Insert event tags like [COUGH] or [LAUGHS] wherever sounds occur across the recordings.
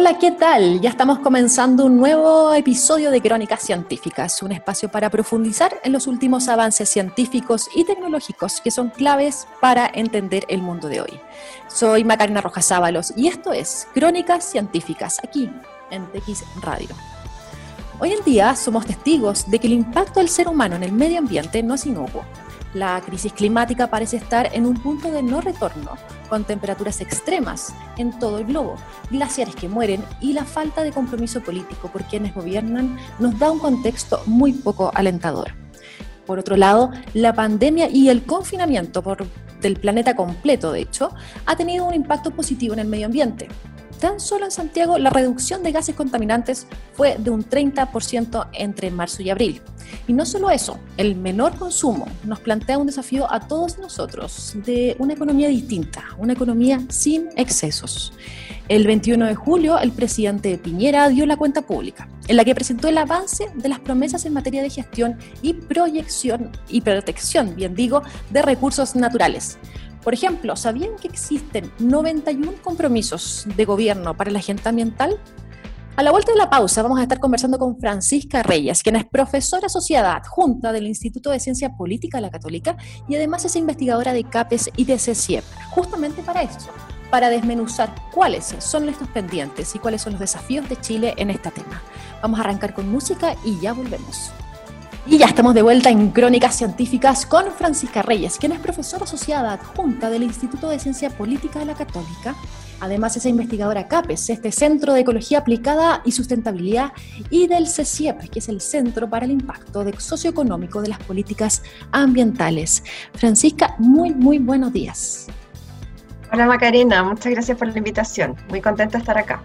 Hola, ¿qué tal? Ya estamos comenzando un nuevo episodio de Crónicas Científicas, un espacio para profundizar en los últimos avances científicos y tecnológicos que son claves para entender el mundo de hoy. Soy Macarena Rojas Ábalos y esto es Crónicas Científicas, aquí en TX Radio. Hoy en día somos testigos de que el impacto del ser humano en el medio ambiente no es inocuo. La crisis climática parece estar en un punto de no retorno, con temperaturas extremas en todo el globo, glaciares que mueren y la falta de compromiso político por quienes gobiernan nos da un contexto muy poco alentador. Por otro lado, la pandemia y el confinamiento del planeta completo, de hecho, ha tenido un impacto positivo en el medio ambiente. Tan solo en Santiago la reducción de gases contaminantes fue de un 30% entre marzo y abril. Y no solo eso, el menor consumo nos plantea un desafío a todos nosotros de una economía distinta, una economía sin excesos. El 21 de julio, el presidente Piñera dio la cuenta pública, en la que presentó el avance de las promesas en materia de gestión y proyección y protección, bien digo, de recursos naturales por ejemplo, ¿sabían que existen 91 compromisos de gobierno para la agenda ambiental? A la vuelta de la pausa vamos a estar conversando con Francisca Reyes, quien es profesora asociada adjunta del Instituto de Ciencia Política de la Católica y además es investigadora de CAPES y de CCIEP, justamente para eso, para desmenuzar cuáles son estos pendientes y cuáles son los desafíos de Chile en este tema. Vamos a arrancar con música y ya volvemos. Y ya estamos de vuelta en Crónicas Científicas con Francisca Reyes, quien es profesora asociada adjunta del Instituto de Ciencia Política de la Católica. Además es investigadora CAPES, este Centro de Ecología Aplicada y Sustentabilidad, y del CECIEP, que es el Centro para el Impacto Socioeconómico de las Políticas Ambientales. Francisca, muy, muy buenos días. Hola Macarena, muchas gracias por la invitación. Muy contenta de estar acá.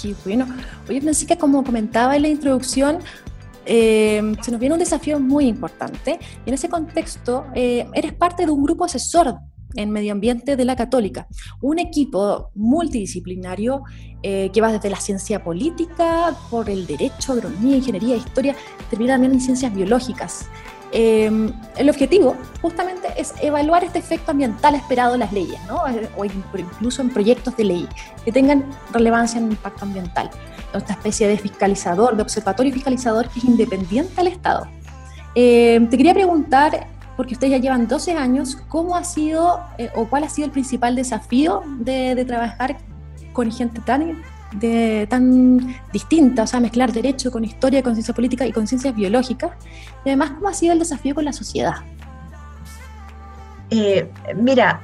Qué bueno. Oye, Francisca, como comentaba en la introducción, eh, se nos viene un desafío muy importante y en ese contexto eh, eres parte de un grupo asesor en medio ambiente de la Católica, un equipo multidisciplinario eh, que va desde la ciencia política, por el derecho, agronomía, ingeniería, historia, termina también en ciencias biológicas. el objetivo justamente es evaluar este efecto ambiental esperado en las leyes, ¿no? o incluso en proyectos de ley que tengan relevancia en el impacto ambiental esta especie de fiscalizador, de observatorio fiscalizador que es independiente al Estado. Eh, te quería preguntar, porque ustedes ya llevan 12 años, ¿cómo ha sido eh, o cuál ha sido el principal desafío de, trabajar con gente tan, tan distinta, o sea, mezclar derecho con historia, con ciencia política y con ciencias biológicas? Y además, ¿cómo ha sido el desafío con la sociedad? Eh, mira,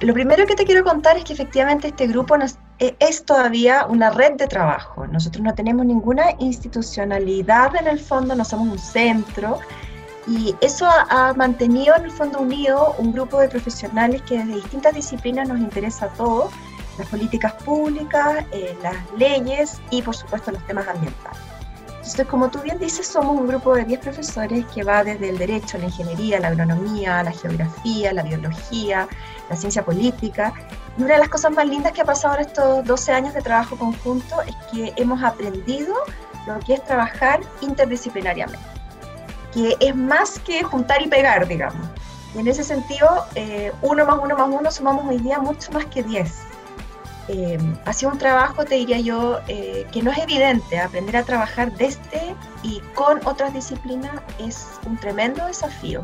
lo primero que te quiero contar es que efectivamente este grupo nos, es todavía una red de trabajo. Nosotros no tenemos ninguna institucionalidad en el fondo, no somos un centro. Y eso ha, mantenido en el fondo unido un grupo de profesionales que desde distintas disciplinas nos interesa a todos, las políticas públicas, eh, las leyes y por supuesto los temas ambientales. Entonces, como tú bien dices, somos un grupo de 10 profesores que va desde el derecho, la ingeniería, la agronomía, la geografía, la biología, la ciencia política. Y una de las cosas más lindas que ha pasado en estos 12 años de trabajo conjunto es que hemos aprendido lo que es trabajar interdisciplinariamente, que es más que juntar y pegar, digamos. Y en ese sentido, eh, uno más uno más uno sumamos hoy día mucho más que 10 eh, ha sido un trabajo, te diría yo, eh, que no es evidente. Aprender a trabajar desde y con otras disciplinas es un tremendo desafío.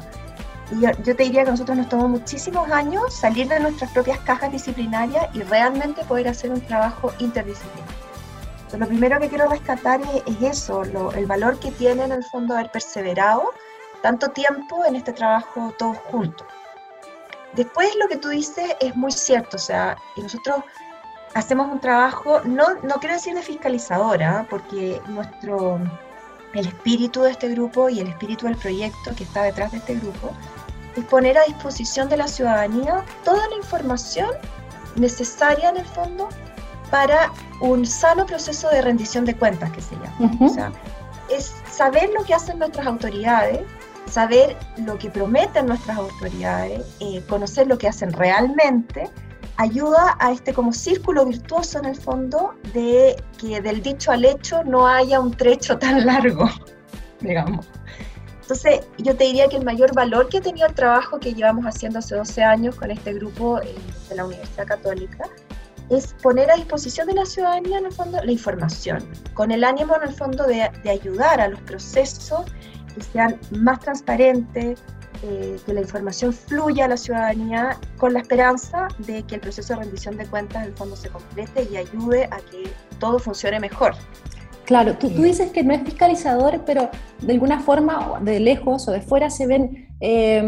Y yo, te diría que nosotros nos tomó muchísimos años salir de nuestras propias cajas disciplinarias y realmente poder hacer un trabajo interdisciplinario. Lo primero que quiero rescatar es, eso, el valor que tiene en el fondo haber perseverado tanto tiempo en este trabajo todos juntos. Después lo que tú dices es muy cierto, o sea, y nosotros hacemos un trabajo, no, no quiero decir de fiscalizadora, porque nuestro, el espíritu de este grupo y el espíritu del proyecto que está detrás de este grupo es poner a disposición de la ciudadanía toda la información necesaria en el fondo para un sano proceso de rendición de cuentas que se llama. O sea, es saber lo que hacen nuestras autoridades, saber lo que prometen nuestras autoridades, eh, conocer lo que hacen realmente ayuda a este como círculo virtuoso en el fondo de que del dicho al hecho no haya un trecho tan largo, [LAUGHS] digamos. Entonces, yo te diría que el mayor valor que ha tenido el trabajo que llevamos haciendo hace 12 años con este grupo eh, de la Universidad Católica es poner a disposición de la ciudadanía, en el fondo, la información, con el ánimo, en el fondo, de, de ayudar a los procesos que sean más transparentes, eh, que la información fluya a la ciudadanía con la esperanza de que el proceso de rendición de cuentas, en el fondo, se complete y ayude a que todo funcione mejor. Claro, tú, tú, dices que no es fiscalizador, pero de alguna forma, de lejos o de fuera, se ven eh,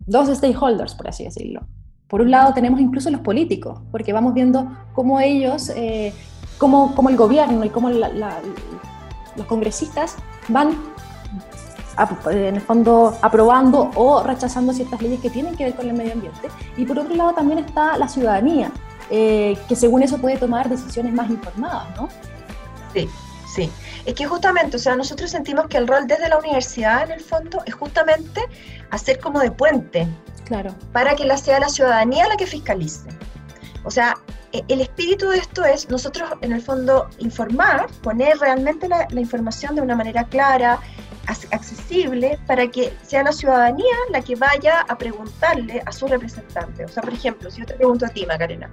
dos stakeholders, por así decirlo. Por un lado tenemos incluso los políticos, porque vamos viendo cómo ellos, eh, cómo, cómo, el gobierno y cómo la, la, los congresistas van en el fondo aprobando o rechazando ciertas leyes que tienen que ver con el medio ambiente. Y por otro lado también está la ciudadanía, eh, que según eso puede tomar decisiones más informadas, ¿no? Sí, Sí, es que justamente, o sea, nosotros sentimos que el rol desde la universidad, en el fondo, es justamente hacer como de puente. Claro. Para que la sea la ciudadanía la que fiscalice. O sea, e, el espíritu de esto es nosotros, en el fondo, informar, poner realmente la, la información de una manera clara, accesible, para que sea la ciudadanía la que vaya a preguntarle a su representante. O sea, por ejemplo, si yo te pregunto a ti, Macarena,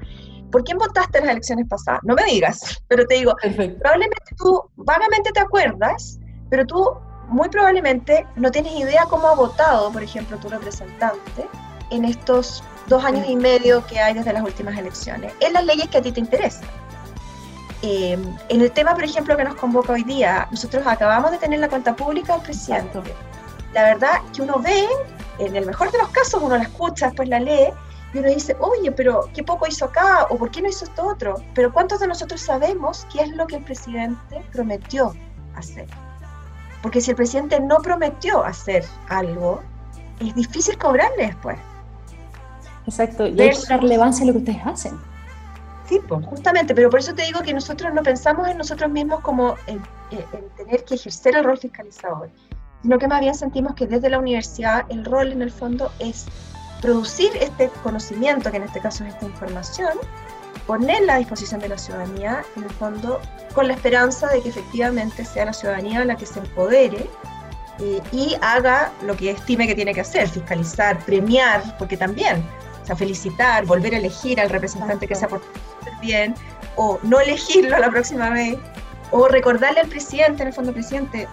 ¿por quién votaste en las elecciones pasadas? No me digas, [LAUGHS] pero te digo, probablemente tú vagamente te acuerdas, pero tú muy probablemente no tienes idea cómo ha votado, por ejemplo, tu representante en estos dos años y medio que hay desde las últimas elecciones, en las leyes que a ti te interesan. Eh, en el tema, por ejemplo, que nos convoca hoy día, nosotros acabamos de tener la cuenta pública del presidente. La verdad que uno ve, en el mejor de los casos, uno la escucha, después la lee, y uno dice, oye, pero qué poco hizo acá, o por qué no hizo esto otro. Pero ¿cuántos de nosotros sabemos qué es lo que el presidente prometió hacer? Porque si el presidente no prometió hacer algo, es difícil cobrarle después. Exacto, y hay relevancia en lo que ustedes hacen. Sí, pues, justamente, pero por eso te digo que nosotros no pensamos en nosotros mismos como en, en, tener que ejercer el rol fiscalizador, sino que más bien sentimos que desde la universidad el rol en el fondo es producir este conocimiento, que en este caso es esta información, ponerla a disposición de la ciudadanía, en el fondo, con la esperanza de que efectivamente sea la ciudadanía la que se empodere eh, y haga lo que estime que tiene que hacer, fiscalizar, premiar, porque también, o sea, felicitar, volver a elegir al representante que se ha portado bien, o no elegirlo la próxima vez, o recordarle al presidente, en el fondo, presidente,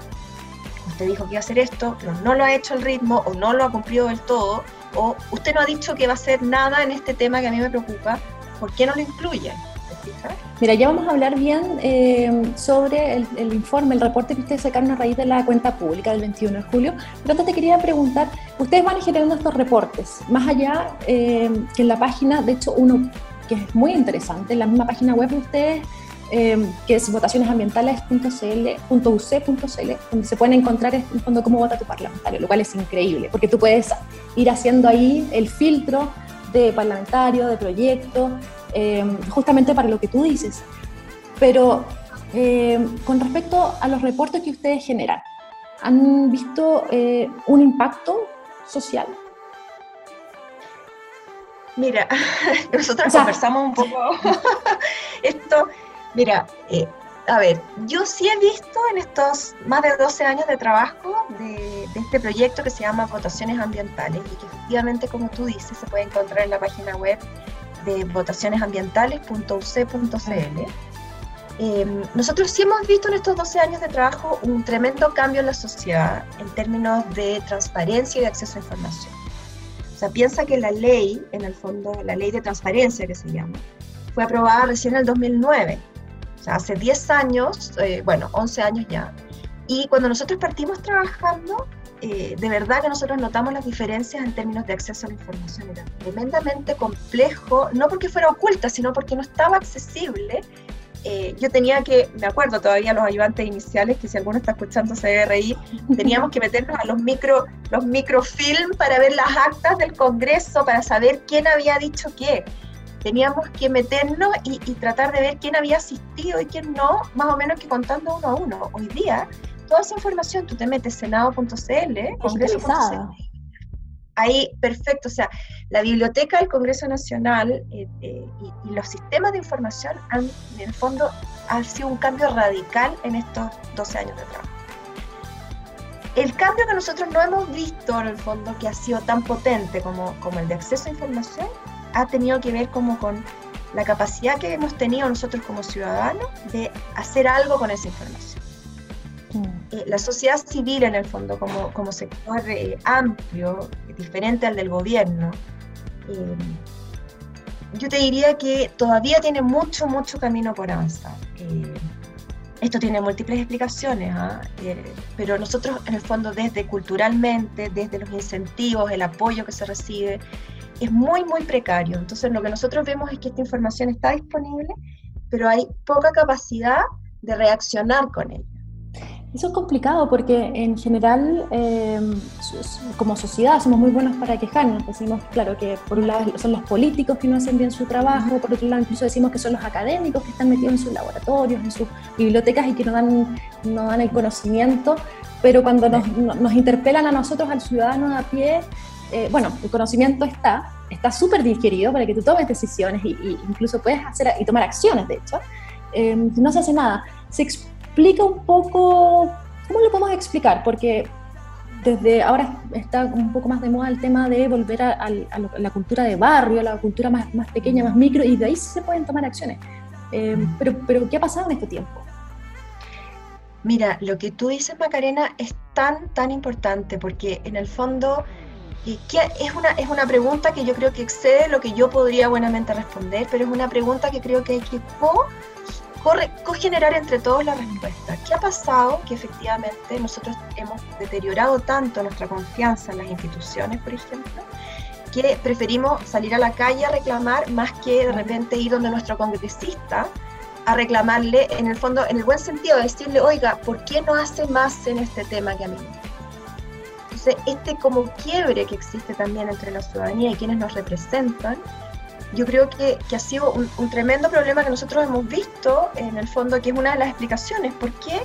usted dijo que iba a hacer esto, pero no lo ha hecho al ritmo o no lo ha cumplido del todo, o usted no ha dicho que va a hacer nada en este tema que a mí me preocupa, ¿por qué no lo incluye? Mira, ya vamos a hablar bien eh, sobre el, informe, el reporte que ustedes sacaron a raíz de la cuenta pública del 21 de julio. Pero antes te quería preguntar, ustedes van generando estos reportes, más allá eh, que en la página, de hecho uno que es muy interesante, en la misma página web de ustedes eh, que es votacionesambientales.cl.uc.cl, donde se pueden encontrar en fondo cómo vota tu parlamentario, lo cual es increíble, porque tú puedes ir haciendo ahí el filtro de parlamentario, de proyecto, eh, justamente para lo que tú dices. Pero eh, con respecto a los reportes que ustedes generan, ¿han visto un impacto social? Mira, [LAUGHS] nosotros conversamos un poco [LAUGHS] esto Mira, eh, a ver, yo sí he visto en estos más de 12 años de trabajo de, este proyecto que se llama Votaciones Ambientales y que efectivamente, como tú dices, se puede encontrar en la página web de votacionesambientales.uc.cl. Eh, nosotros sí hemos visto en estos 12 años de trabajo un tremendo cambio en la sociedad en términos de transparencia y de acceso a información. O sea, piensa que la ley, en el fondo, la ley de transparencia que se llama, fue aprobada recién en el 2009 o sea, hace 10 años, eh, bueno, 11 años ya. Y cuando nosotros partimos trabajando, eh, de verdad que nosotros notamos las diferencias en términos de acceso a la información. Era tremendamente complejo, no porque fuera oculta, sino porque no estaba accesible. Eh, yo tenía que, me acuerdo todavía los ayudantes iniciales, que si alguno está escuchando se debe reír, teníamos que meternos a los micro, los microfilm para ver las actas del Congreso, para saber quién había dicho qué teníamos que meternos y, tratar de ver quién había asistido y quién no, más o menos que contando uno a uno. Hoy día, toda esa información, tú te metes senado.cl, congreso.cl, ahí perfecto, o sea, la biblioteca del Congreso Nacional eh, eh, y, los sistemas de información han, en el fondo, ha sido un cambio radical en estos 12 años de trabajo. El cambio que nosotros no hemos visto, en el fondo, que ha sido tan potente como, como el de acceso a información, ha tenido que ver como con la capacidad que hemos tenido nosotros como ciudadanos de hacer algo con esa información. Eh, la sociedad civil, en el fondo, como, como sector eh, amplio, diferente al del gobierno, eh, yo te diría que todavía tiene mucho, mucho camino por avanzar. esto tiene múltiples explicaciones, ¿ah? pero nosotros, en el fondo, desde culturalmente, desde los incentivos, el apoyo que se recibe, es muy, muy precario. Entonces, lo que nosotros vemos es que esta información está disponible, pero hay poca capacidad de reaccionar con ella. Eso es complicado porque en general, em, como sociedad, somos muy buenos para quejarnos. Decimos, claro, que por un lado son los políticos que no hacen bien su trabajo, por otro lado incluso decimos que son los académicos que están metidos en sus laboratorios, en sus bibliotecas y que no dan, no dan el conocimiento, pero cuando nos, nos interpelan a nosotros, al ciudadano a pie, eh, bueno, el conocimiento está, está súper digerido para que tú tomes decisiones y, incluso puedes hacer y tomar acciones, de hecho. Em, no se hace nada. Se explica un poco, ¿cómo lo podemos explicar? Porque desde ahora está un poco más de moda el tema de volver a, la cultura de barrio, a la cultura más, más, pequeña, más micro, y de ahí se pueden tomar acciones. Em, pero, pero, ¿qué ha pasado en este tiempo? Mira, lo que tú dices, Macarena, es tan, tan importante, porque en el fondo es, una, es una pregunta que yo creo que excede lo que yo podría buenamente responder, pero es una pregunta que creo que hay que co, generar entre todos la respuesta. ¿Qué ha pasado que efectivamente nosotros hemos deteriorado tanto nuestra confianza en las instituciones, por ejemplo, que preferimos salir a la calle a reclamar más que de repente ir donde nuestro congresista a reclamarle, en el fondo, en el buen sentido, decirle, oiga, ¿por qué no hace más en este tema que a mí? Entonces, este como quiebre que existe también entre la ciudadanía y quienes nos representan, yo creo que, que ha sido un, tremendo problema que nosotros hemos visto, en el fondo, que es una de las explicaciones, por qué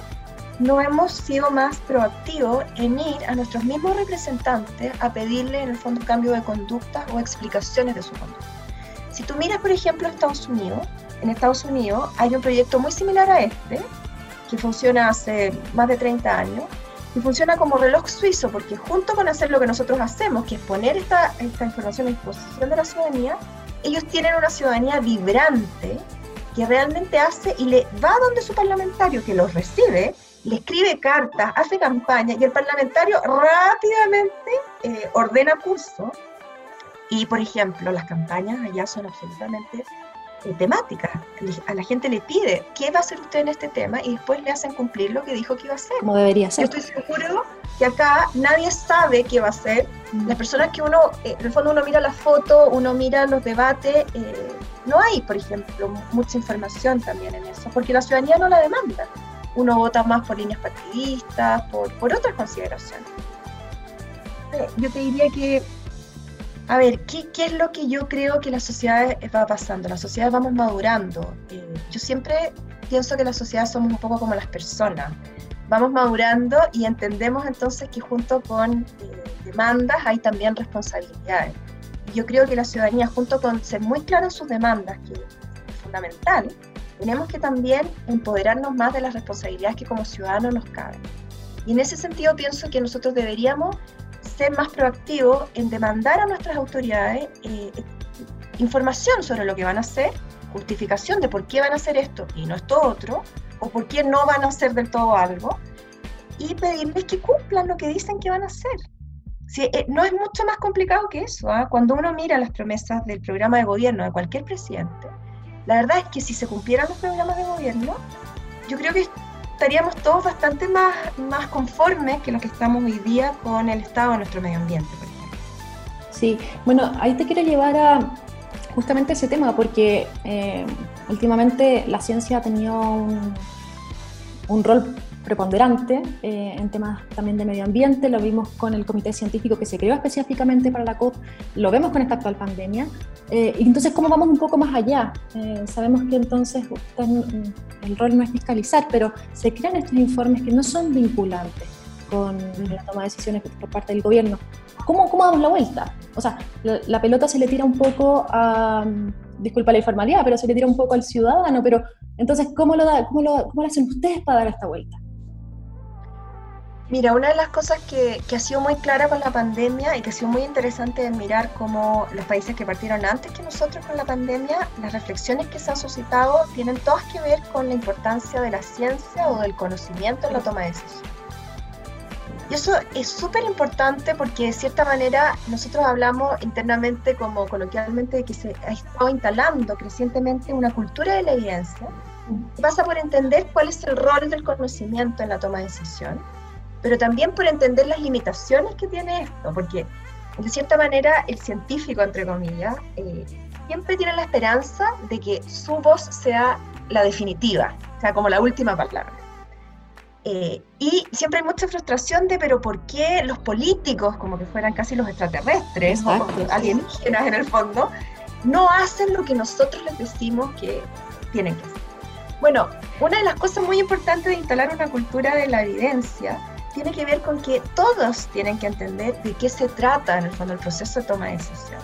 no hemos sido más proactivos en ir a nuestros mismos representantes a pedirle, en el fondo, cambio de conducta o explicaciones de su conducta. Si tú miras, por ejemplo, Estados Unidos, en Estados Unidos hay un proyecto muy similar a este, que funciona hace más de 30 años, y funciona como reloj suizo, porque junto con hacer lo que nosotros hacemos, que es poner esta, esta información a disposición de la ciudadanía, ellos tienen una ciudadanía vibrante que realmente hace y le va donde su parlamentario, que los recibe, le escribe cartas, hace campaña y el parlamentario rápidamente eh, ordena curso. Y, por ejemplo, las campañas allá son absolutamente eh, temática. A la gente le pide, ¿qué va a hacer usted en este tema? Y después le hacen cumplir lo que dijo que iba a hacer. Como debería ser. Yo estoy seguro que acá nadie sabe qué va a hacer. Mm. Las personas que uno, eh, en el fondo uno mira la foto, uno mira los debates, eh, no hay, por ejemplo, mucha información también en eso, porque la ciudadanía no la demanda. Uno vota más por líneas partidistas, por, por otras consideraciones. Yo te diría que a ver, ¿qué, es lo que yo creo que la sociedad va pasando? La sociedad vamos madurando. Eh, yo siempre pienso que la sociedad somos un poco como las personas. Vamos madurando y entendemos entonces que junto con eh, demandas hay también responsabilidades. Yo creo que la ciudadanía, junto con ser muy clara en sus demandas, que es fundamental, tenemos que también empoderarnos más de las responsabilidades que como ciudadanos nos caben. Y en ese sentido pienso que nosotros deberíamos ser más proactivo en demandar a nuestras autoridades eh, información sobre lo que van a hacer, justificación de por qué van a hacer esto y no esto otro, o por qué no van a hacer del todo algo, y pedirles que cumplan lo que dicen que van a hacer. Eh, no es mucho más complicado que eso. ¿ah? Cuando uno mira las promesas del programa de gobierno de cualquier presidente, la verdad es que si se cumplieran los programas de gobierno, yo creo que estaríamos todos bastante más, más conformes que lo que estamos hoy día con el estado de nuestro medio ambiente, por ejemplo. Sí, bueno, ahí te quiero llevar a justamente ese tema, porque eh, últimamente la ciencia ha tenido un, un rol preponderante eh, en temas también de medio ambiente, lo vimos con el comité científico que se creó específicamente para la COP, lo vemos con esta actual pandemia, eh, y entonces cómo vamos un poco más allá. Eh, sabemos que entonces el rol no es fiscalizar, pero se crean estos informes que no son vinculantes con la toma de decisiones por parte del gobierno. ¿Cómo, cómo damos la vuelta? O sea, la, pelota se le tira un poco a, disculpa la informalidad, pero se le tira un poco al ciudadano, pero entonces, ¿cómo lo, da, cómo lo, cómo lo hacen ustedes para dar esta vuelta? Mira, una de las cosas que, que, ha sido muy clara con la pandemia y que ha sido muy interesante es mirar cómo los países que partieron antes que nosotros con la pandemia, las reflexiones que se han suscitado tienen todas que ver con la importancia de la ciencia o del conocimiento en la toma de decisiones. Y eso es súper importante porque de cierta manera nosotros hablamos internamente como coloquialmente de que se ha estado instalando crecientemente una cultura de la evidencia. Pasa por entender cuál es el rol del conocimiento en la toma de decisión, pero también por entender las limitaciones que tiene esto, porque de cierta manera el científico, entre comillas, eh, siempre tiene la esperanza de que su voz sea la definitiva, sea como la última palabra. Eh, y siempre hay mucha frustración de, pero ¿por qué los políticos, como que fueran casi los extraterrestres o alienígenas en el fondo, no hacen lo que nosotros les decimos que tienen que hacer? Bueno, una de las cosas muy importantes de instalar una cultura de la evidencia tiene que ver con que todos tienen que entender de qué se trata en el fondo el proceso de toma de decisión.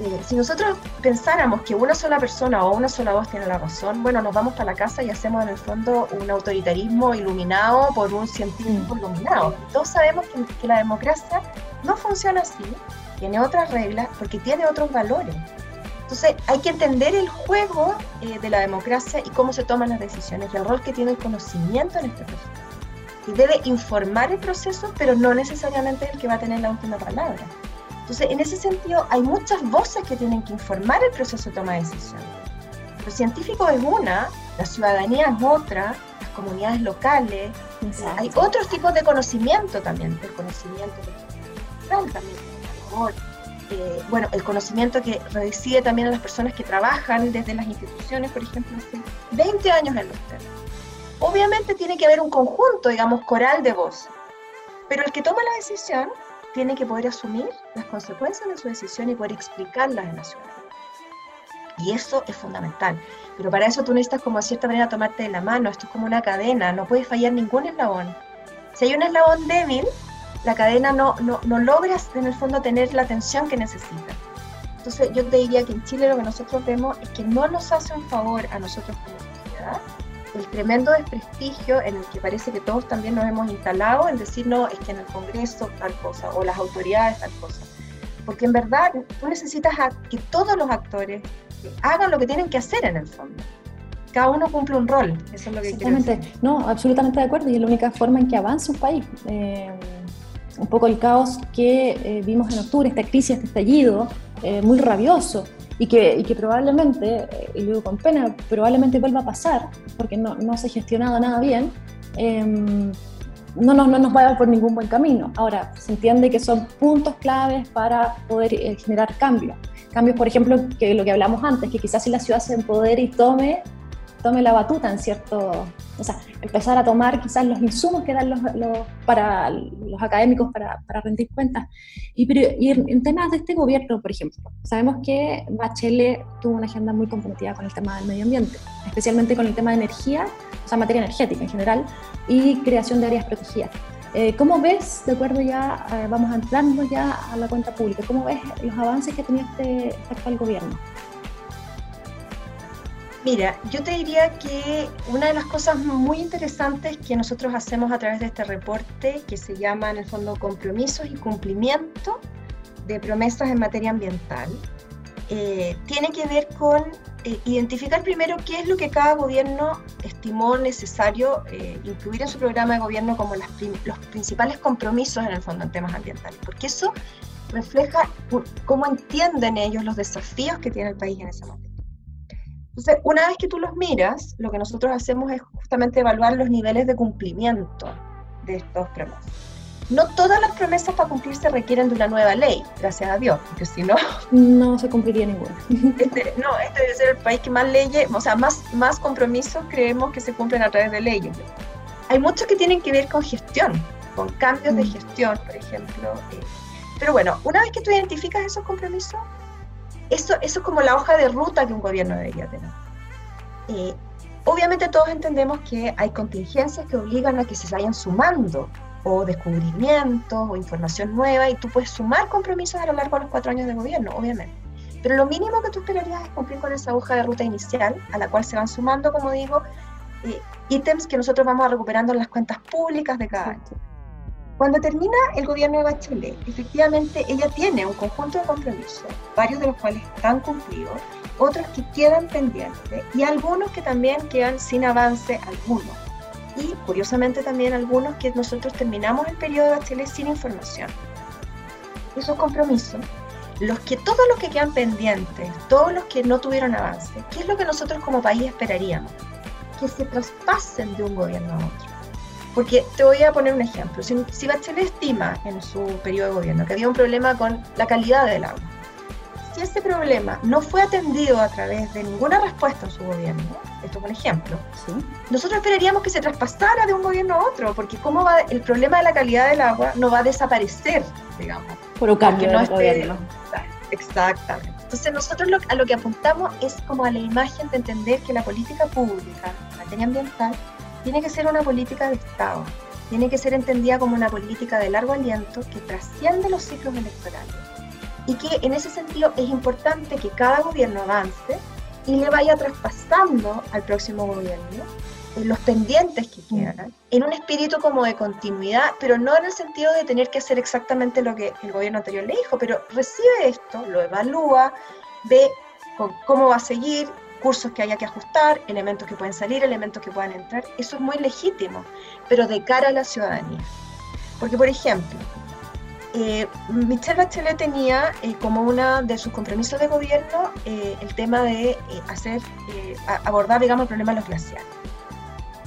Eh, si nosotros pensáramos que una sola persona o una sola voz tiene la razón, bueno, nos vamos para la casa y hacemos en el fondo un autoritarismo iluminado por un científico mm. iluminado. Todos sabemos que, la democracia no funciona así, tiene otras reglas porque tiene otros valores. Entonces hay que entender el juego eh, de la democracia y cómo se toman las decisiones y el rol que tiene el conocimiento en este proceso. Debe informar el proceso, pero no necesariamente el que va a tener la última palabra. Entonces, en ese sentido, hay muchas voces que tienen que informar el proceso de toma de decisiones. Los científicos es una, la ciudadanía es otra, las comunidades locales, hay otros tipos de conocimiento también, el conocimiento también, eh, bueno, el conocimiento que reside también a las personas que trabajan desde las instituciones, por ejemplo, hace 20 años en los temas. Obviamente tiene que haber un conjunto, digamos, coral de voces, pero el que toma la decisión tiene que poder asumir las consecuencias de su decisión y poder explicarlas en la ciudadanía. Y eso es fundamental. Pero para eso tú necesitas como de cierta manera tomarte de la mano. Esto es como una cadena, no puede fallar ningún eslabón. Si hay un eslabón débil, la cadena no, no, no logras en el fondo tener la atención que necesita. Entonces yo te diría que en Chile lo que nosotros vemos es que no nos hace un favor a nosotros como sociedad el tremendo desprestigio en el que parece que todos también nos hemos instalado en decir, no, es que en el Congreso tal cosa, o las autoridades tal cosa. Porque en verdad tú necesitas que todos los actores hagan lo que tienen que hacer en el fondo. Cada uno cumple un rol, eso es lo que Exactamente, no, absolutamente de acuerdo, y es la única forma en que avanza un país. Eh, un poco el caos que eh, vimos en octubre, esta crisis, este estallido, eh, muy rabioso, y que, y probablemente, y digo con pena, probablemente vuelva a pasar, porque no, no se ha gestionado nada bien, em, no, nos va a dar por ningún buen camino. Ahora, se entiende que son puntos claves para poder eh, generar cambios. Cambios, por ejemplo, que lo que hablamos antes, que quizás si la ciudad se empodere y tome tome la batuta en cierto, o sea, empezar a tomar quizás los insumos que dan los, para los académicos para, para rendir cuentas. Y, y, en temas de este gobierno, por ejemplo, sabemos que Bachelet tuvo una agenda muy comprometida con el tema del medio ambiente, especialmente con el tema de energía, o sea, materia energética en general, y creación de áreas protegidas. Eh, ¿Cómo ves, de acuerdo ya, eh, vamos entrando ya a la cuenta pública, cómo ves los avances que este, este actual gobierno? Mira, yo te diría que una de las cosas muy interesantes que nosotros hacemos a través de este reporte, que se llama en el fondo compromisos y cumplimiento de promesas en materia ambiental, eh, tiene que ver con eh, identificar primero qué es lo que cada gobierno estimó necesario eh, incluir en su programa de gobierno como los principales compromisos en el fondo en temas ambientales, porque eso refleja cómo entienden ellos los desafíos que tiene el país en ese momento. Entonces, una vez que tú los miras, lo que nosotros hacemos es justamente evaluar los niveles de cumplimiento de estos promesas. No todas las promesas para cumplirse requieren de una nueva ley, gracias a Dios, porque si no... No se cumpliría ninguna. Este, no, este debe ser el país que más leyes, o sea, más, más compromisos creemos que se cumplen a través de leyes. Hay muchos que tienen que ver con gestión, con cambios de mm. gestión, por ejemplo. Eh. Pero bueno, una vez que tú identificas esos compromisos, eso, eso es como la hoja de ruta que un gobierno debería tener. Eh, obviamente todos entendemos que hay contingencias que obligan a que se vayan sumando o descubrimientos o información nueva y tú puedes sumar compromisos a lo largo de los cuatro años de gobierno, obviamente. Pero lo mínimo que tú esperarías es cumplir con esa hoja de ruta inicial a la cual se van sumando, como digo, eh, ítems que nosotros vamos recuperando en las cuentas públicas de cada año. Cuando termina el gobierno de Bachelet, efectivamente ella tiene un conjunto de compromisos, varios de los cuales están cumplidos, otros que quedan pendientes y algunos que también quedan sin avance alguno. Y curiosamente también algunos que nosotros terminamos el periodo de Bachelet sin información. Esos compromisos, los que todos los que quedan pendientes, todos los que no tuvieron avance, ¿qué es lo que nosotros como país esperaríamos? Que se traspasen de un gobierno a otro porque te voy a poner un ejemplo. Si, Bachelet estima en su periodo de gobierno que había un problema con la calidad del agua, si ese problema no fue atendido a través de ninguna respuesta en su gobierno, esto es un ejemplo, nosotros esperaríamos que se traspasara de un gobierno a otro, porque cómo va, el problema de la calidad del agua no va a desaparecer, digamos. Por un cambio no de gobierno. Exactamente. Entonces nosotros a lo que apuntamos es como a la imagen de entender que la política pública en materia ambiental tiene que ser una política de Estado, tiene que ser entendida como una política de largo aliento que trasciende los ciclos electorales y que en ese sentido es importante que cada gobierno avance y le vaya traspasando al próximo gobierno los pendientes que quedan, en un espíritu como de continuidad, pero no en el sentido de tener que hacer exactamente lo que el gobierno anterior le dijo, pero recibe esto, lo evalúa, ve cómo va a seguir, cursos que haya que ajustar, elementos que pueden salir, elementos que puedan entrar. Eso es muy legítimo, pero de cara a la ciudadanía. Porque, por ejemplo, eh, Michelle Bachelet tenía eh, como uno de sus compromisos de gobierno eh, el tema de hacer, abordar, digamos, el problema de los glaciares.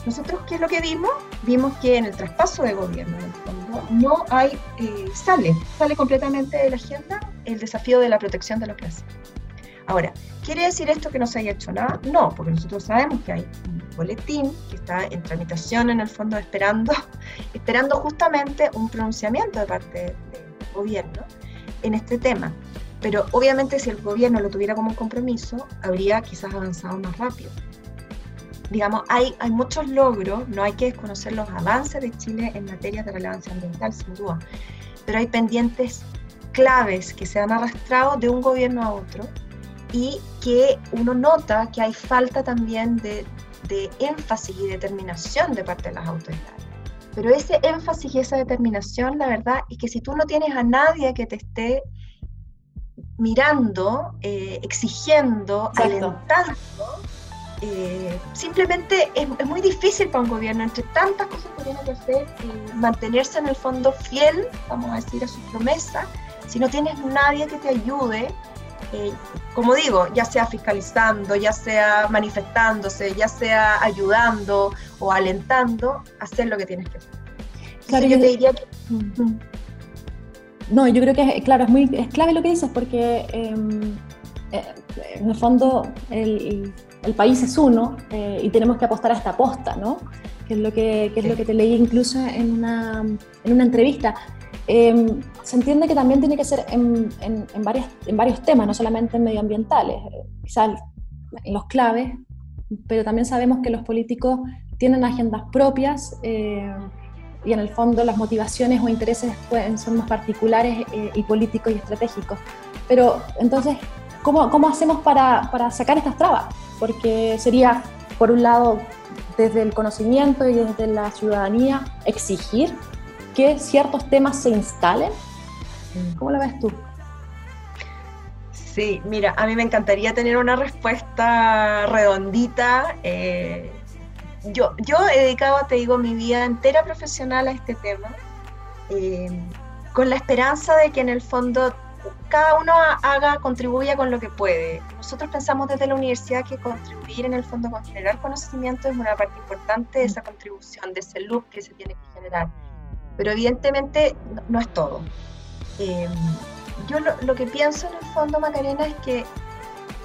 Nosotros, ¿qué es lo que vimos? Vimos que en el traspaso de gobierno, en el fondo, no hay, sale, sale completamente de la agenda el desafío de la protección de los glaciares. Ahora, ¿quiere decir esto que no se haya hecho nada? No, porque nosotros sabemos que hay un boletín que está en tramitación en el fondo esperando, [LAUGHS] esperando justamente un pronunciamiento de parte del gobierno en este tema. Pero obviamente si el gobierno lo tuviera como un compromiso, habría quizás avanzado más rápido. Digamos, hay, hay muchos logros, no hay que desconocer los avances de Chile en materia de relevancia ambiental, sin duda, pero hay pendientes claves que se han arrastrado de un gobierno a otro y que uno nota que hay falta también de, énfasis y determinación de parte de las autoridades. Pero ese énfasis y esa determinación, la verdad, es que si tú no tienes a nadie que te esté mirando, eh, exigiendo, alentando, eh, simplemente es, muy difícil para un gobierno, entre tantas cosas que tiene que hacer, eh, mantenerse en el fondo fiel, vamos a decir, a su promesa, si no tienes nadie que te ayude eh, como digo, ya sea fiscalizando, ya sea manifestándose, ya sea ayudando o alentando, hacer lo que tienes que hacer. Claro, yo, te diría que... No, yo creo que, claro, es muy es clave lo que dices porque em, eh, en el fondo el, el país es uno eh, y tenemos que apostar a esta aposta, ¿no? Que es lo que, que es lo que te leí incluso en una, en una entrevista. Em, se entiende que también tiene que ser en, varios temas, no solamente en medioambientales, quizás en los claves, pero también sabemos que los políticos tienen agendas propias eh, y en el fondo las motivaciones o intereses pueden, son más particulares eh, y políticos y estratégicos. Pero entonces, ¿cómo, cómo hacemos para, para sacar estas trabas? Porque sería, por un lado, desde el conocimiento y desde la ciudadanía, exigir que ciertos temas se instalen? ¿Cómo lo ves tú? Sí, mira, a mí me encantaría tener una respuesta redondita. Eh, yo, yo he dedicado, te digo, mi vida entera profesional a este tema, eh, con la esperanza de que en el fondo cada uno haga, contribuya con lo que puede. Nosotros pensamos desde la universidad que contribuir en el fondo con generar conocimiento es una parte importante de esa contribución, de ese loop que se tiene que generar pero evidentemente no, es todo. Eh, yo lo, que pienso en el fondo, Macarena, es que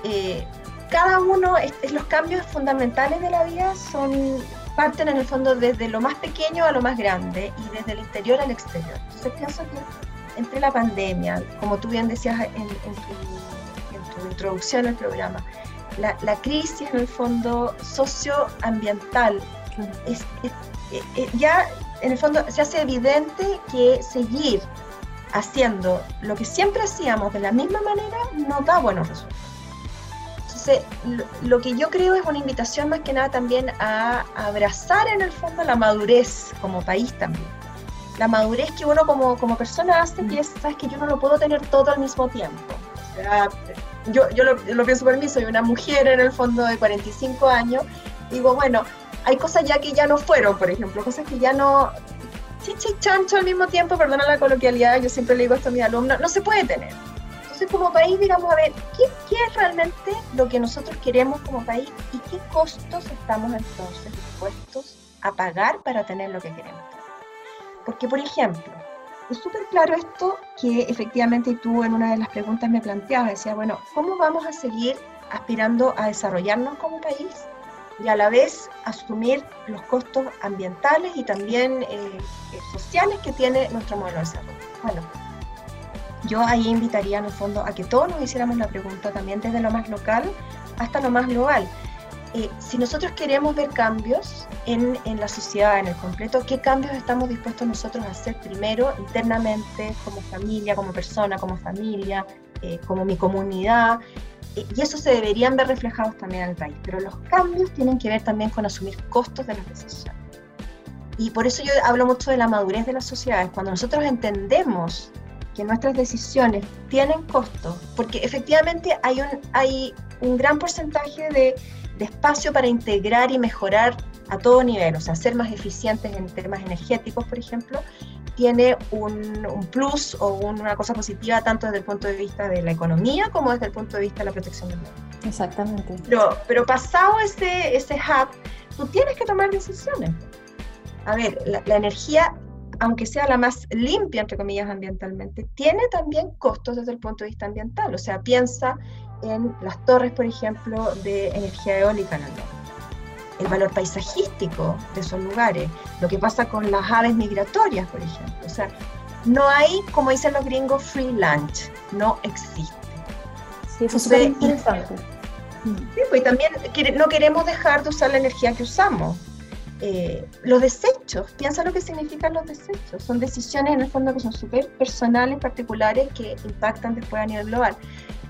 eh, cada uno, es, los cambios fundamentales de la vida son parten en el fondo desde lo más pequeño a lo más grande y desde el interior al exterior. Entonces pienso que entre la pandemia, como tú bien decías en, tu, introducción al programa, la, crisis en el fondo socioambiental es, eh, ya en el fondo se hace evidente que seguir haciendo lo que siempre hacíamos de la misma manera no da buenos resultados. Entonces, lo, que yo creo es una invitación más que nada también a abrazar en el fondo la madurez como país también. la madurez que uno como, como persona hace, que es, sabes que yo no lo puedo tener todo al mismo tiempo. O sea, yo, yo lo, lo pienso por mí, soy una mujer en el fondo de 45 años, digo, bueno, hay cosas ya que ya no fueron, por ejemplo, cosas que ya no, chichi chancho al mismo tiempo, perdona la coloquialidad, yo siempre le digo esto a mis alumnos, no se puede tener. Entonces, como país, digamos, a ver, ¿qué, ¿qué, es realmente lo que nosotros queremos como país y qué costos estamos entonces dispuestos a pagar para tener lo que queremos? Porque, por ejemplo, es súper claro esto que efectivamente tú en una de las preguntas me planteabas, decía, bueno, ¿cómo vamos a seguir aspirando a desarrollarnos como país y a la vez asumir los costos ambientales y también eh, eh, sociales que tiene nuestro modelo de desarrollo. Bueno, yo ahí invitaría en el fondo a que todos nos hiciéramos la pregunta también desde lo más local hasta lo más global. Eh, si nosotros queremos ver cambios en, en, la sociedad, en el completo, ¿qué cambios estamos dispuestos nosotros a hacer primero internamente, como familia, como persona, como familia, como mi comunidad? Y eso se deberían ver reflejados también el país. Pero los cambios tienen que ver también con asumir costos de las decisiones. Y por eso yo hablo mucho de la madurez de las sociedades. Cuando nosotros entendemos que nuestras decisiones tienen costos, porque efectivamente hay un, hay un gran porcentaje de, de espacio para integrar y mejorar a todo nivel, o sea, ser más eficientes en temas energéticos, por ejemplo, tiene un, un, plus o una cosa positiva tanto desde el punto de vista de la economía como desde el punto de vista de la protección del medio. Exactamente. Pero, pero pasado ese, ese hub, tú tienes que tomar decisiones. A ver, la, la energía, aunque sea la más limpia, entre comillas, ambientalmente, tiene también costos desde el punto de vista ambiental. O sea, piensa en las torres, por ejemplo, de energía eólica en el norte el valor paisajístico de esos lugares, lo que pasa con las aves migratorias, por ejemplo. O sea, no hay, como dicen los gringos, free lunch, no existe. Sí, eso es interesante. Sí, pues también no queremos dejar de usar la energía que usamos. Eh, los desechos, piensa lo que significan los desechos. Son decisiones en el fondo que son súper personales, particulares, que impactan después a nivel global.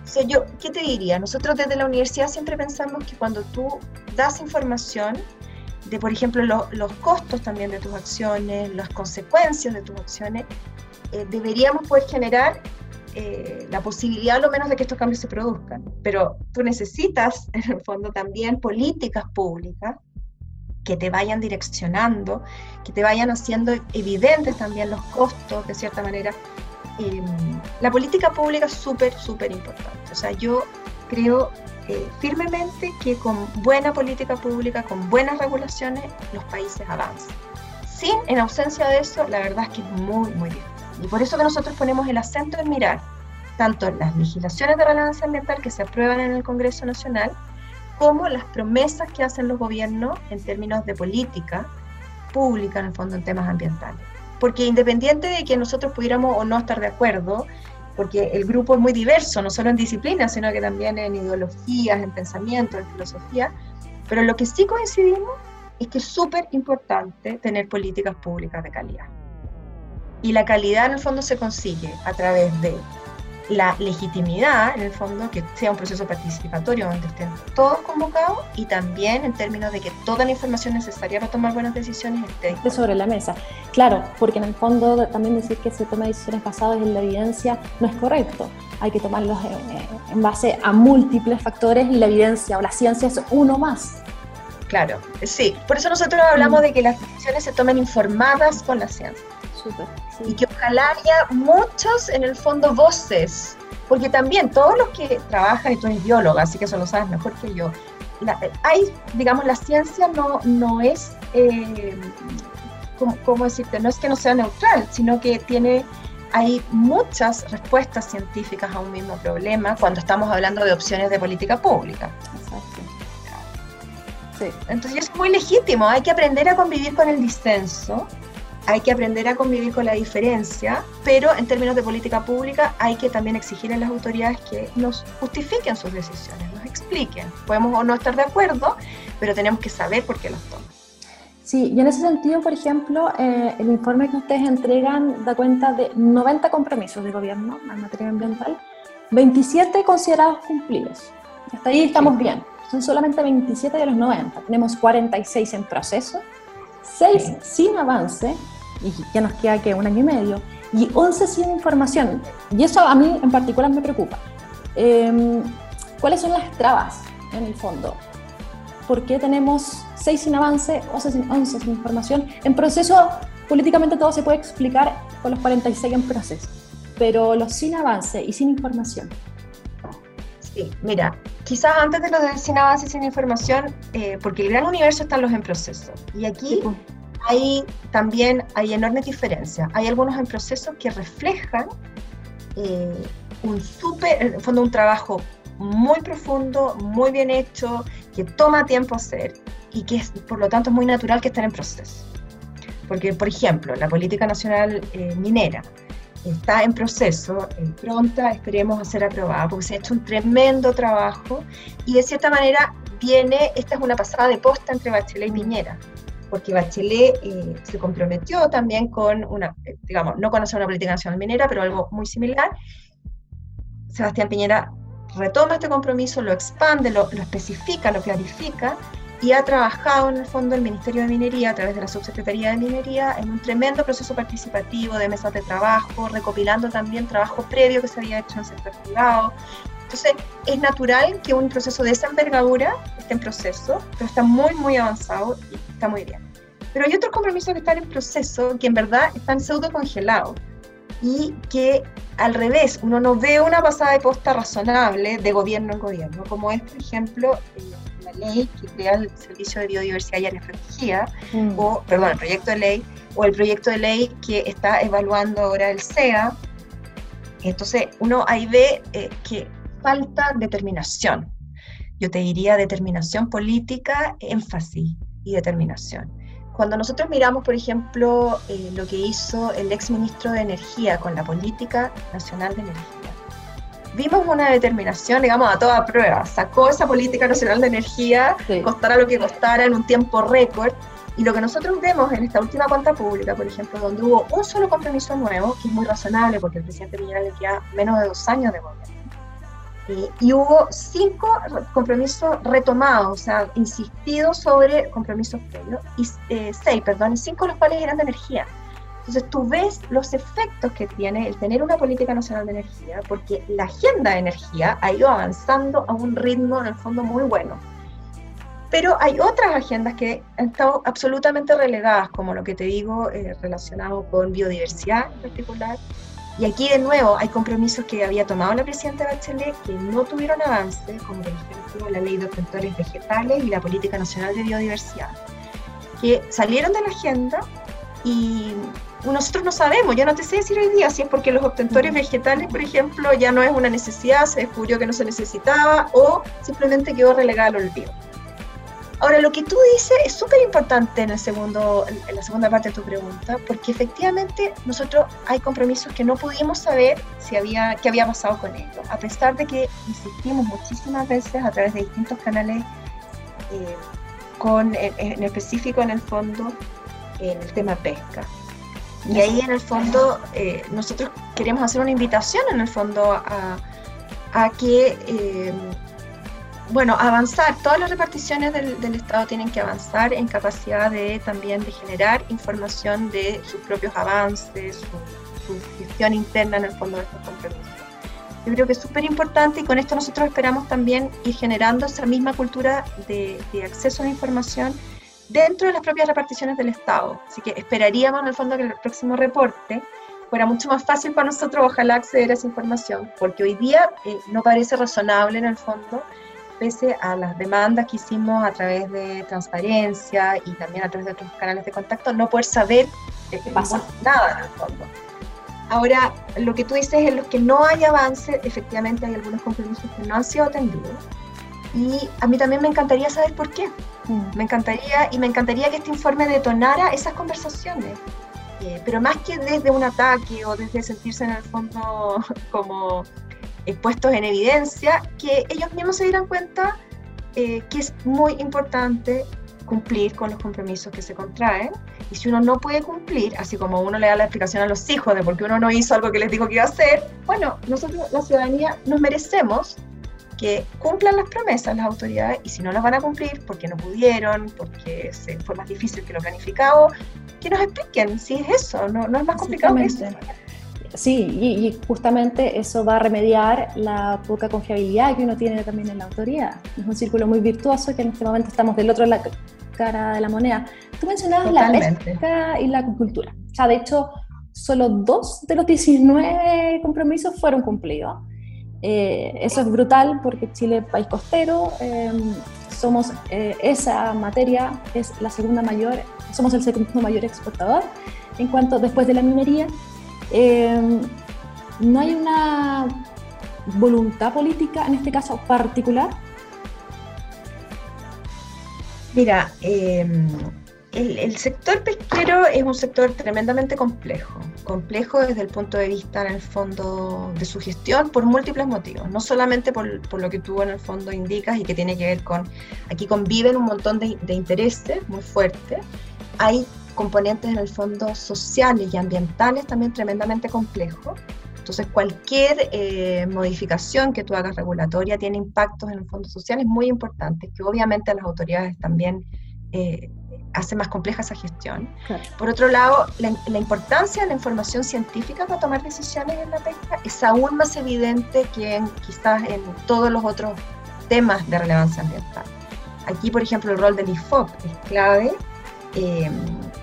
O sea, yo, ¿qué te diría? Nosotros desde la universidad siempre pensamos que cuando tú das información de, por ejemplo, lo, los costos también de tus acciones, las consecuencias de tus acciones, eh, deberíamos poder generar eh, la posibilidad, lo menos, de que estos cambios se produzcan. Pero tú necesitas, [LAUGHS] en el fondo, también políticas públicas que te vayan direccionando, que te vayan haciendo evidentes también los costos, de cierta manera, eh, la política pública es súper, súper importante. O sea, yo creo eh, firmemente que con buena política pública, con buenas regulaciones, los países avanzan. Sin, en ausencia de eso, la verdad es que es muy, muy difícil. Y por eso que nosotros ponemos el acento en mirar tanto las legislaciones de relevancia ambiental que se aprueban en el Congreso Nacional, como las promesas que hacen los gobiernos en términos de política pública, en el fondo, en temas ambientales porque independiente de que nosotros pudiéramos o no estar de acuerdo, porque el grupo es muy diverso, no solo en disciplina, sino que también en ideologías, en pensamiento, en filosofía, pero lo que sí coincidimos es que es súper importante tener políticas públicas de calidad. Y la calidad en el fondo se consigue a través de la legitimidad, en el fondo, que sea un proceso participatorio donde estén todos convocados y también en términos de que toda la información necesaria para tomar buenas decisiones esté sobre la mesa. Claro, porque en el fondo también decir que se toma decisiones basadas en la evidencia no es correcto. Hay que tomarlos en base a múltiples factores y la evidencia o la ciencia es uno más. Claro, sí. Por eso nosotros hablamos mm. de que las decisiones se tomen informadas con la ciencia. Y que ojalá haya muchos, en el fondo, voces, porque también todos los que trabajan, y tú eres bióloga, así que eso lo sabes mejor que yo, hay, digamos, la ciencia no, no es, eh, ¿cómo, decirte? No es que no sea neutral, sino que tiene, hay muchas respuestas científicas a un mismo problema cuando estamos hablando de opciones de política pública. Exacto. Sí. Entonces es muy legítimo, hay que aprender a convivir con el disenso hay que aprender a convivir con la diferencia, pero en términos de política pública hay que también exigir a las autoridades que nos justifiquen sus decisiones, nos expliquen. Podemos o no estar de acuerdo, pero tenemos que saber por qué los toman. Sí, y en ese sentido, por ejemplo, eh, el informe que ustedes entregan da cuenta de 90 compromisos de gobierno en materia ambiental, 27 considerados cumplidos. Hasta ahí estamos bien. Son solamente 27 de los 90. Tenemos 46 en proceso, 6 sin avance y ya nos queda que un año y medio, y 11 sin información. Y eso a mí en particular me preocupa. Em, ¿Cuáles son las trabas en el fondo? ¿Por qué tenemos 6 sin avance, 11 sin, 11 sin información? En proceso, políticamente todo se puede explicar con los 46 en proceso, pero los sin avance y sin información. Sí, mira, quizás antes de los de sin avance y sin información, eh, porque el gran universo están los en proceso. Y aquí hay también hay enormes diferencias. Hay algunos en proceso que reflejan eh, un súper, en fondo un trabajo muy profundo, muy bien hecho, que toma tiempo hacer y que es, por lo tanto es muy natural que estén en proceso. Porque, por ejemplo, la política nacional eh, minera está en proceso, en pronta esperemos a ser aprobada, porque se ha hecho un tremendo trabajo y de cierta manera viene, esta es una pasada de posta entre Bachelet y Piñera porque Bachelet eh, se comprometió también con una, eh, digamos, no conocer una política nacional minera, pero algo muy similar. Sebastián Piñera retoma este compromiso, lo expande, lo, especifica, lo clarifica y ha trabajado en el fondo el Ministerio de Minería a través de la Subsecretaría de Minería en un tremendo proceso participativo de mesas de trabajo, recopilando también trabajo previo que se había hecho en sector privado. Entonces, es natural que un proceso de esa envergadura esté en proceso, pero está muy, muy avanzado y está muy bien. Pero hay otros compromisos que están en proceso que en verdad están pseudo congelados y que al revés, uno no ve una pasada de posta razonable de gobierno en gobierno, como es, por ejemplo, eh, la ley que crea el Servicio de Biodiversidad y Áreas Protegidas, mm. o, perdón, el proyecto de ley, o el proyecto de ley que está evaluando ahora el SEA. Entonces, uno ahí ve eh, que falta determinación. Yo te diría determinación política, énfasis y determinación. Cuando nosotros miramos, por ejemplo, eh, lo que hizo el ex ministro de Energía con la política nacional de energía, vimos una determinación, digamos, a toda prueba. Sacó esa política nacional de energía, costara lo que costara, en un tiempo récord. Y lo que nosotros vemos en esta última cuenta pública, por ejemplo, donde hubo un solo compromiso nuevo, que es muy razonable porque el presidente Piñera le queda menos de dos años de gobierno, y hubo cinco compromisos retomados, o sea, insistidos sobre compromisos previos, y eh, seis, perdón, y cinco los cuales eran de energía. Entonces tú ves los efectos que tiene el tener una política nacional de energía, porque la agenda de energía ha ido avanzando a un ritmo en el fondo muy bueno. Pero hay otras agendas que han estado absolutamente relegadas, como lo que te digo, eh, relacionado con biodiversidad en particular, y aquí de nuevo hay compromisos que había tomado la presidenta Bachelet que no tuvieron avance, como por ejemplo la ley de obtentores vegetales y la política nacional de biodiversidad, que salieron de la agenda y nosotros no sabemos, yo no te sé decir hoy día si es porque los obtentores vegetales, por ejemplo, ya no es una necesidad, se descubrió que no se necesitaba o simplemente quedó relegado al olvido. Ahora, lo que tú dices es súper importante en, en la segunda parte de tu pregunta, porque efectivamente nosotros hay compromisos que no pudimos saber si había, qué había pasado con ellos, a pesar de que insistimos muchísimas veces a través de distintos canales, eh, con, en, específico en el fondo, en el tema pesca. Y ahí en el fondo eh, nosotros queremos hacer una invitación en el fondo a, a que... Eh, bueno, avanzar, todas las reparticiones del, Estado tienen que avanzar en capacidad de también de generar información de sus propios avances, su, gestión interna en el fondo de estos compromisos. Yo creo que es súper importante y con esto nosotros esperamos también ir generando esa misma cultura de, de, acceso a la información dentro de las propias reparticiones del Estado. Así que esperaríamos en el fondo que el próximo reporte fuera mucho más fácil para nosotros, ojalá, acceder a esa información, porque hoy día eh, no parece razonable en el fondo pese a las demandas que hicimos a través de transparencia y también a través de otros canales de contacto, no poder saber eh, pasa nada en el fondo. Ahora, lo que tú dices en los que no hay avance, efectivamente hay algunos compromisos que no han sido atendidos. Y a mí también me encantaría saber por qué. Mm. Me encantaría, y me encantaría que este informe detonara esas conversaciones. Eh, pero más que desde un ataque o desde sentirse en el fondo [LAUGHS] como puestos en evidencia, que ellos mismos se dieran cuenta eh, que es muy importante cumplir con los compromisos que se contraen. Y si uno no puede cumplir, así como uno le da la explicación a los hijos de por qué uno no hizo algo que les dijo que iba a hacer, bueno, nosotros, la ciudadanía, nos merecemos que cumplan las promesas las autoridades y si no las van a cumplir porque no pudieron, porque se, fue más difícil que lo planificado, que nos expliquen si es eso, no, no es más complicado que eso. Sí, y, justamente eso va a remediar la poca confiabilidad que uno tiene también en la autoridad. Es un círculo muy virtuoso que en este momento estamos del otro lado cara de la moneda. Tú mencionabas la pesca y la agricultura. O sea, de hecho, solo dos de los 19 compromisos fueron cumplidos. Eh, eso es brutal porque Chile es país costero, em, somos eh, esa materia es la segunda mayor, somos el segundo mayor exportador en cuanto después de la minería. Em, no hay una voluntad política en este caso particular. Mira, eh, el, sector pesquero es un sector tremendamente complejo, complejo desde el punto de vista en el fondo de su gestión por múltiples motivos, no solamente por, lo que tú en el fondo indicas y que tiene que ver con, aquí conviven un montón de, intereses muy fuertes, hay componentes en el fondo sociales y ambientales también tremendamente complejos, entonces, cualquier eh, modificación que tú hagas regulatoria tiene impactos en el fondo social, es muy importante, que obviamente a las autoridades también eh, hace más compleja esa gestión. Por otro lado, la, importancia de la información científica para tomar decisiones en la pesca es aún más evidente que en, quizás en todos los otros temas de relevancia ambiental. Aquí, por ejemplo, el rol del IFOP es clave eh,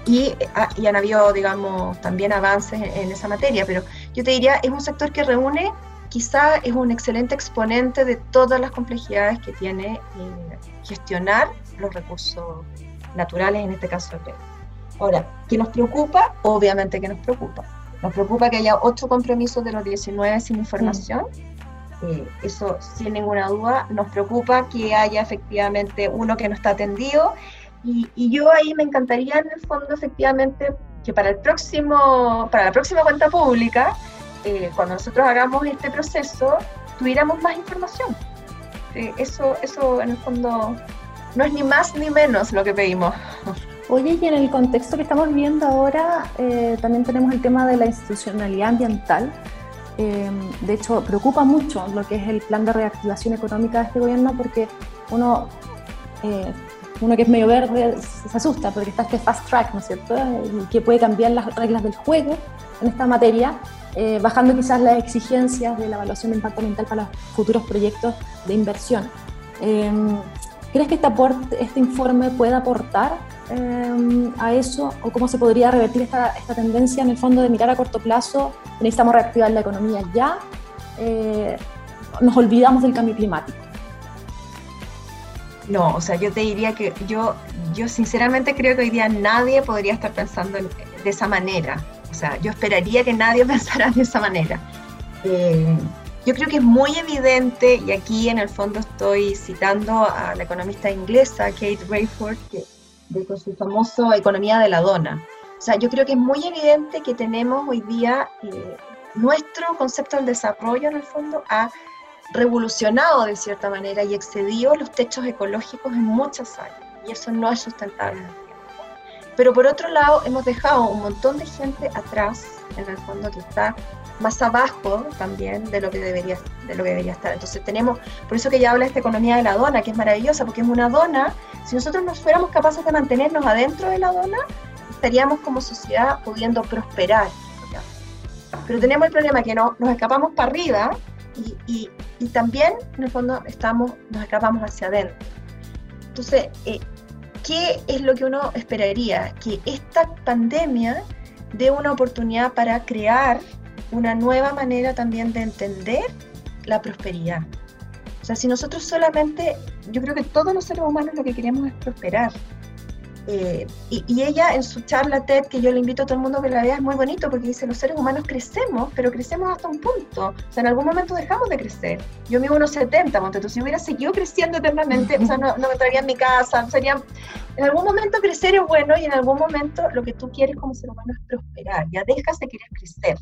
y, ah, y, han habido, digamos, también avances en, esa materia, pero yo te diría, es un sector que reúne, quizás es un excelente exponente de todas las complejidades que tiene eh, gestionar los recursos naturales, en este caso el Ahora, ¿qué nos preocupa? Obviamente que nos preocupa. Nos preocupa que haya ocho compromisos de los 19 sin información. Eh, eso sin ninguna duda. Nos preocupa que haya efectivamente uno que no está atendido. Y, yo ahí me encantaría en el fondo efectivamente que para el próximo, para la próxima cuenta pública, eh, cuando nosotros hagamos este proceso, tuviéramos más información. Eh, eso, eso en el fondo no es ni más ni menos lo que pedimos. Oye, y en el contexto que estamos viendo ahora, eh, también tenemos el tema de la institucionalidad ambiental. Eh, de hecho, preocupa mucho lo que es el plan de reactivación económica de este gobierno porque uno, eh, uno que es medio verde se asusta porque está este fast track, ¿no es cierto? que puede cambiar las reglas del juego en esta materia, bajando quizás las exigencias de la evaluación de impacto ambiental para los futuros proyectos de inversión. ¿Crees que este, aporte, este informe puede aportar em, a eso o cómo se podría revertir esta, esta, tendencia en el fondo de mirar a corto plazo? Necesitamos reactivar la economía ya. Eh, nos olvidamos del cambio climático. No, o sea, yo te diría que yo, yo sinceramente creo que hoy día nadie podría estar pensando de esa manera. O sea, yo esperaría que nadie [LAUGHS] pensara de esa manera. Eh, yo creo que es muy evidente, y aquí en el fondo estoy citando a la economista inglesa Kate Rayford, que, con su famoso Economía de la Dona. O sea, yo creo que es muy evidente que tenemos hoy día eh, nuestro concepto del desarrollo en el fondo ha revolucionado de cierta manera y excedido los techos ecológicos en muchas áreas. Y eso no es sustentable. Pero por otro lado, hemos dejado un montón de gente atrás, en el fondo, que está más abajo también de lo que debería, de lo que debería estar. Entonces tenemos, por eso que ya habla esta economía de la dona, que es maravillosa, porque es una dona, si nosotros no fuéramos capaces de mantenernos adentro de la dona, estaríamos como sociedad pudiendo prosperar. Pero tenemos el problema que no, nos escapamos para arriba y, también, en el fondo, estamos, nos escapamos hacia adentro. Entonces, eh, ¿qué es lo que uno esperaría? Que esta pandemia dé una oportunidad para crear una nueva manera también de entender la prosperidad. O sea, si nosotros solamente, yo creo que todos los seres humanos lo que queremos es prosperar. Eh, y, ella en su charla TED, que yo le invito a todo el mundo que la vea, es muy bonito porque dice, los seres humanos crecemos, pero crecemos hasta un punto. O sea, en algún momento dejamos de crecer. Yo mido unos 70, entonces si hubiera seguido creciendo eternamente, o sea, no, me traería en mi casa, sería... En algún momento crecer es bueno y en algún momento lo que tú quieres como ser humano es prosperar. Ya dejas de querer crecer.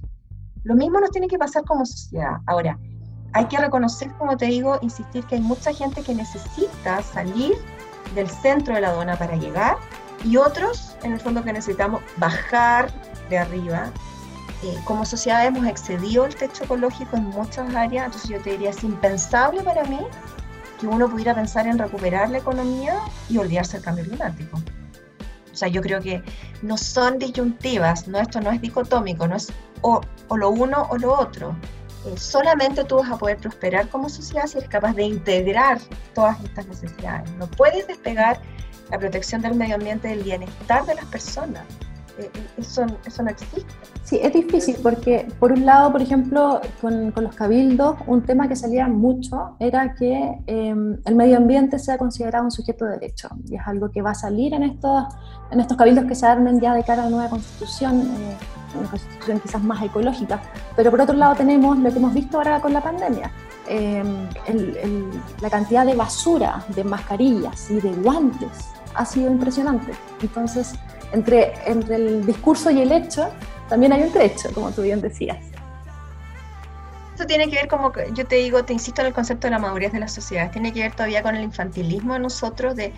Lo mismo nos tiene que pasar como sociedad. Ahora, hay que reconocer, como te digo, insistir que hay mucha gente que necesita salir del centro de la dona para llegar y otros, en el fondo, que necesitamos bajar de arriba. Eh, como sociedad hemos excedido el techo ecológico en muchas áreas, entonces yo te diría, es impensable para mí que uno pudiera pensar en recuperar la economía y olvidarse del cambio climático. O sea, yo creo que no son disyuntivas, no esto no es dicotómico, no es o, o lo uno o lo otro. Eh, solamente tú vas a poder prosperar como sociedad si eres capaz de integrar todas estas necesidades. No puedes despegar la protección del medio ambiente, del bienestar de las personas. Eh, eh, eso, eso no existe. Sí, es difícil porque, por un lado, por ejemplo, con, con los cabildos, un tema que salía mucho era que em, el medio ambiente sea considerado un sujeto de derecho. Y es algo que va a salir en estos, en estos cabildos que se armen ya de cara a la nueva constitución, una constitución quizás más ecológica. Pero por otro lado, tenemos lo que hemos visto ahora con la pandemia. Em, la cantidad de basura, de mascarillas y de guantes ha sido impresionante. Entonces, entre, entre el discurso y el hecho, también hay un trecho, como tú bien decías. Eso tiene que ver, como yo te digo, te insisto en el concepto de la madurez de las sociedades, tiene que ver todavía con el infantilismo de nosotros, de,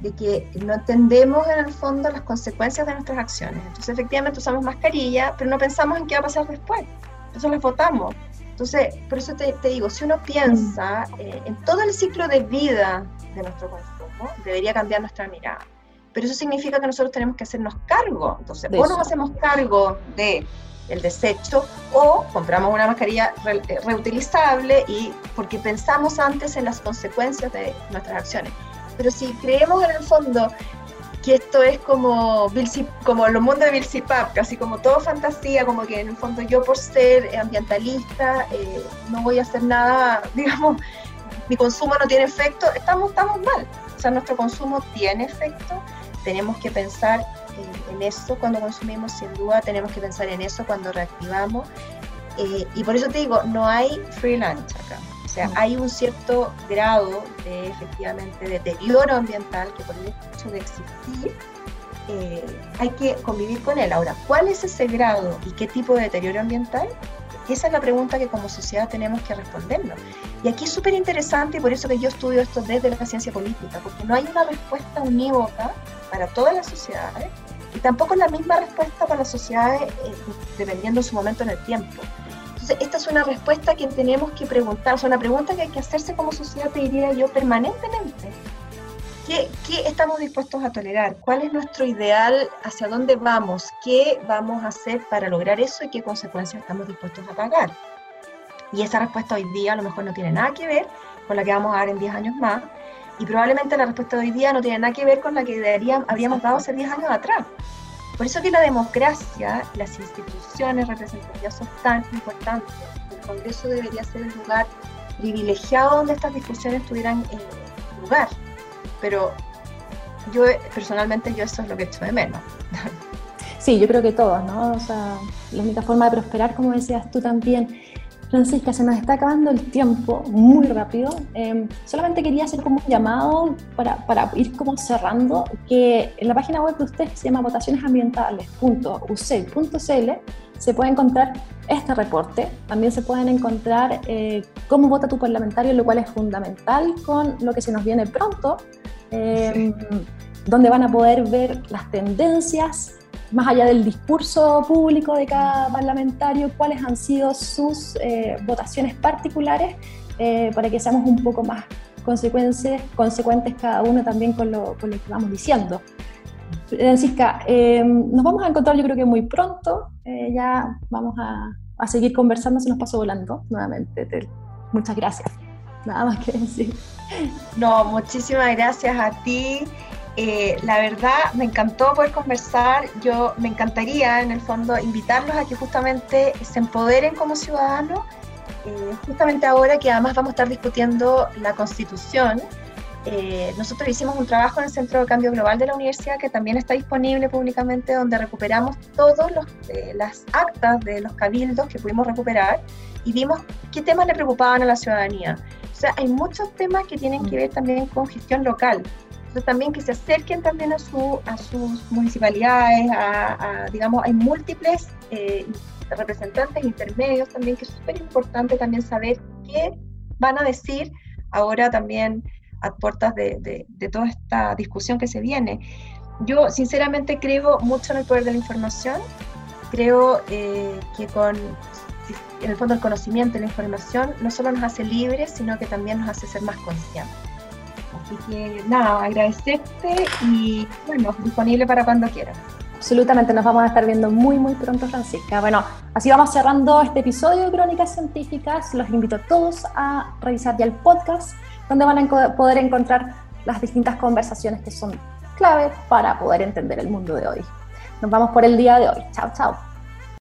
de que no entendemos en el fondo las consecuencias de nuestras acciones. Entonces, efectivamente, usamos mascarilla, pero no pensamos en qué va a pasar después. Entonces, las votamos. Entonces, por eso te, te digo, si uno piensa eh, en todo el ciclo de vida de nuestro consumo, debería cambiar nuestra mirada pero eso significa que nosotros tenemos que hacernos cargo. Entonces, o nos hacemos cargo de el desecho o compramos una mascarilla eh, reutilizable y porque pensamos antes en las consecuencias de nuestras acciones. Pero si creemos en el fondo que esto es como, como los mundos de Bill Pap, casi como todo fantasía, como que en el fondo yo por ser ambientalista eh, no voy a hacer nada, [LAUGHS] digamos, mi consumo no tiene efecto, estamos, estamos mal. O sea, nuestro consumo tiene efecto, tenemos que pensar en, eso cuando consumimos, sin duda, tenemos que pensar en eso cuando reactivamos. Eh, y por eso te digo, no hay free lunch acá. O sea, hay un cierto grado de efectivamente deterioro ambiental que por el hecho de existir eh, hay que convivir con él. Ahora, ¿cuál es ese grado y qué tipo de deterioro ambiental? Esa es la pregunta que como sociedad tenemos que respondernos. Y aquí es súper interesante y por eso que yo estudio esto desde la ciencia política, porque no hay una respuesta unívoca para todas las sociedades y tampoco la misma respuesta para las sociedades eh, dependiendo de su momento en el tiempo. Esta es una respuesta que tenemos que preguntar, o sea, una pregunta que hay que hacerse como sociedad, te diría yo, permanentemente. ¿Qué, ¿Qué, estamos dispuestos a tolerar? ¿Cuál es nuestro ideal? ¿Hacia dónde vamos? ¿Qué vamos a hacer para lograr eso y qué consecuencias estamos dispuestos a pagar? Y esa respuesta hoy día a lo mejor no tiene nada que ver con la que vamos a dar en 10 años más, y probablemente la respuesta de hoy día no tiene nada que ver con la que deberíamos, habríamos dado hace 10 años atrás. Por eso que la democracia, las instituciones representativas son tan importantes. El Congreso debería ser el lugar privilegiado donde estas discusiones tuvieran eh, lugar. Pero yo personalmente yo eso es lo que echo de menos. Sí, yo creo que todos, ¿no? O sea, la única forma de prosperar, como decías tú también, Francisca, se nos está acabando el tiempo muy rápido. Em, solamente quería hacer como un llamado para, para, ir como cerrando, que en la página web de usted se llama votacionesambientales.uc.cl se puede encontrar este reporte. También se pueden encontrar eh, cómo vota tu parlamentario, lo cual es fundamental con lo que se nos viene pronto, em, donde van a poder ver las tendencias más allá del discurso público de cada parlamentario, cuáles han sido sus eh, votaciones particulares eh, para que seamos un poco más consecuentes, consecuentes cada uno también con lo, con lo que vamos diciendo. Francisca, eh, nos vamos a encontrar yo creo que muy pronto, ya vamos a, a, seguir conversando, se nos pasó volando nuevamente. muchas gracias. Nada más que decir. No, muchísimas gracias a ti. Eh, la verdad, me encantó poder conversar. Yo me encantaría, en el fondo, invitarlos a que justamente se empoderen como ciudadanos. Eh, justamente ahora que además vamos a estar discutiendo la Constitución, eh, nosotros hicimos un trabajo en el Centro de Cambio Global de la Universidad que también está disponible públicamente, donde recuperamos todas las actas de los cabildos que pudimos recuperar y vimos qué temas le preocupaban a la ciudadanía. O sea, hay muchos temas que tienen que ver también con gestión local. Entonces también que se acerquen también a, su, a sus municipalidades, a, digamos, hay múltiples eh, representantes intermedios también, que es súper importante también saber qué van a decir ahora también a puertas de, de, toda esta discusión que se viene. Yo sinceramente creo mucho en el poder de la información, creo eh, que con en el fondo el conocimiento y la información no solo nos hace libres, sino que también nos hace ser más conscientes Así que nada, agradecerte y bueno, disponible para cuando quieras. Absolutamente, nos vamos a estar viendo muy, muy pronto, Francisca. Bueno, así vamos cerrando este episodio de Crónicas Científicas. Los invito a todos a revisar ya el podcast, donde van a poder encontrar las distintas conversaciones que son clave para poder entender el mundo de hoy. Nos vamos por el día de hoy. Chao, chao.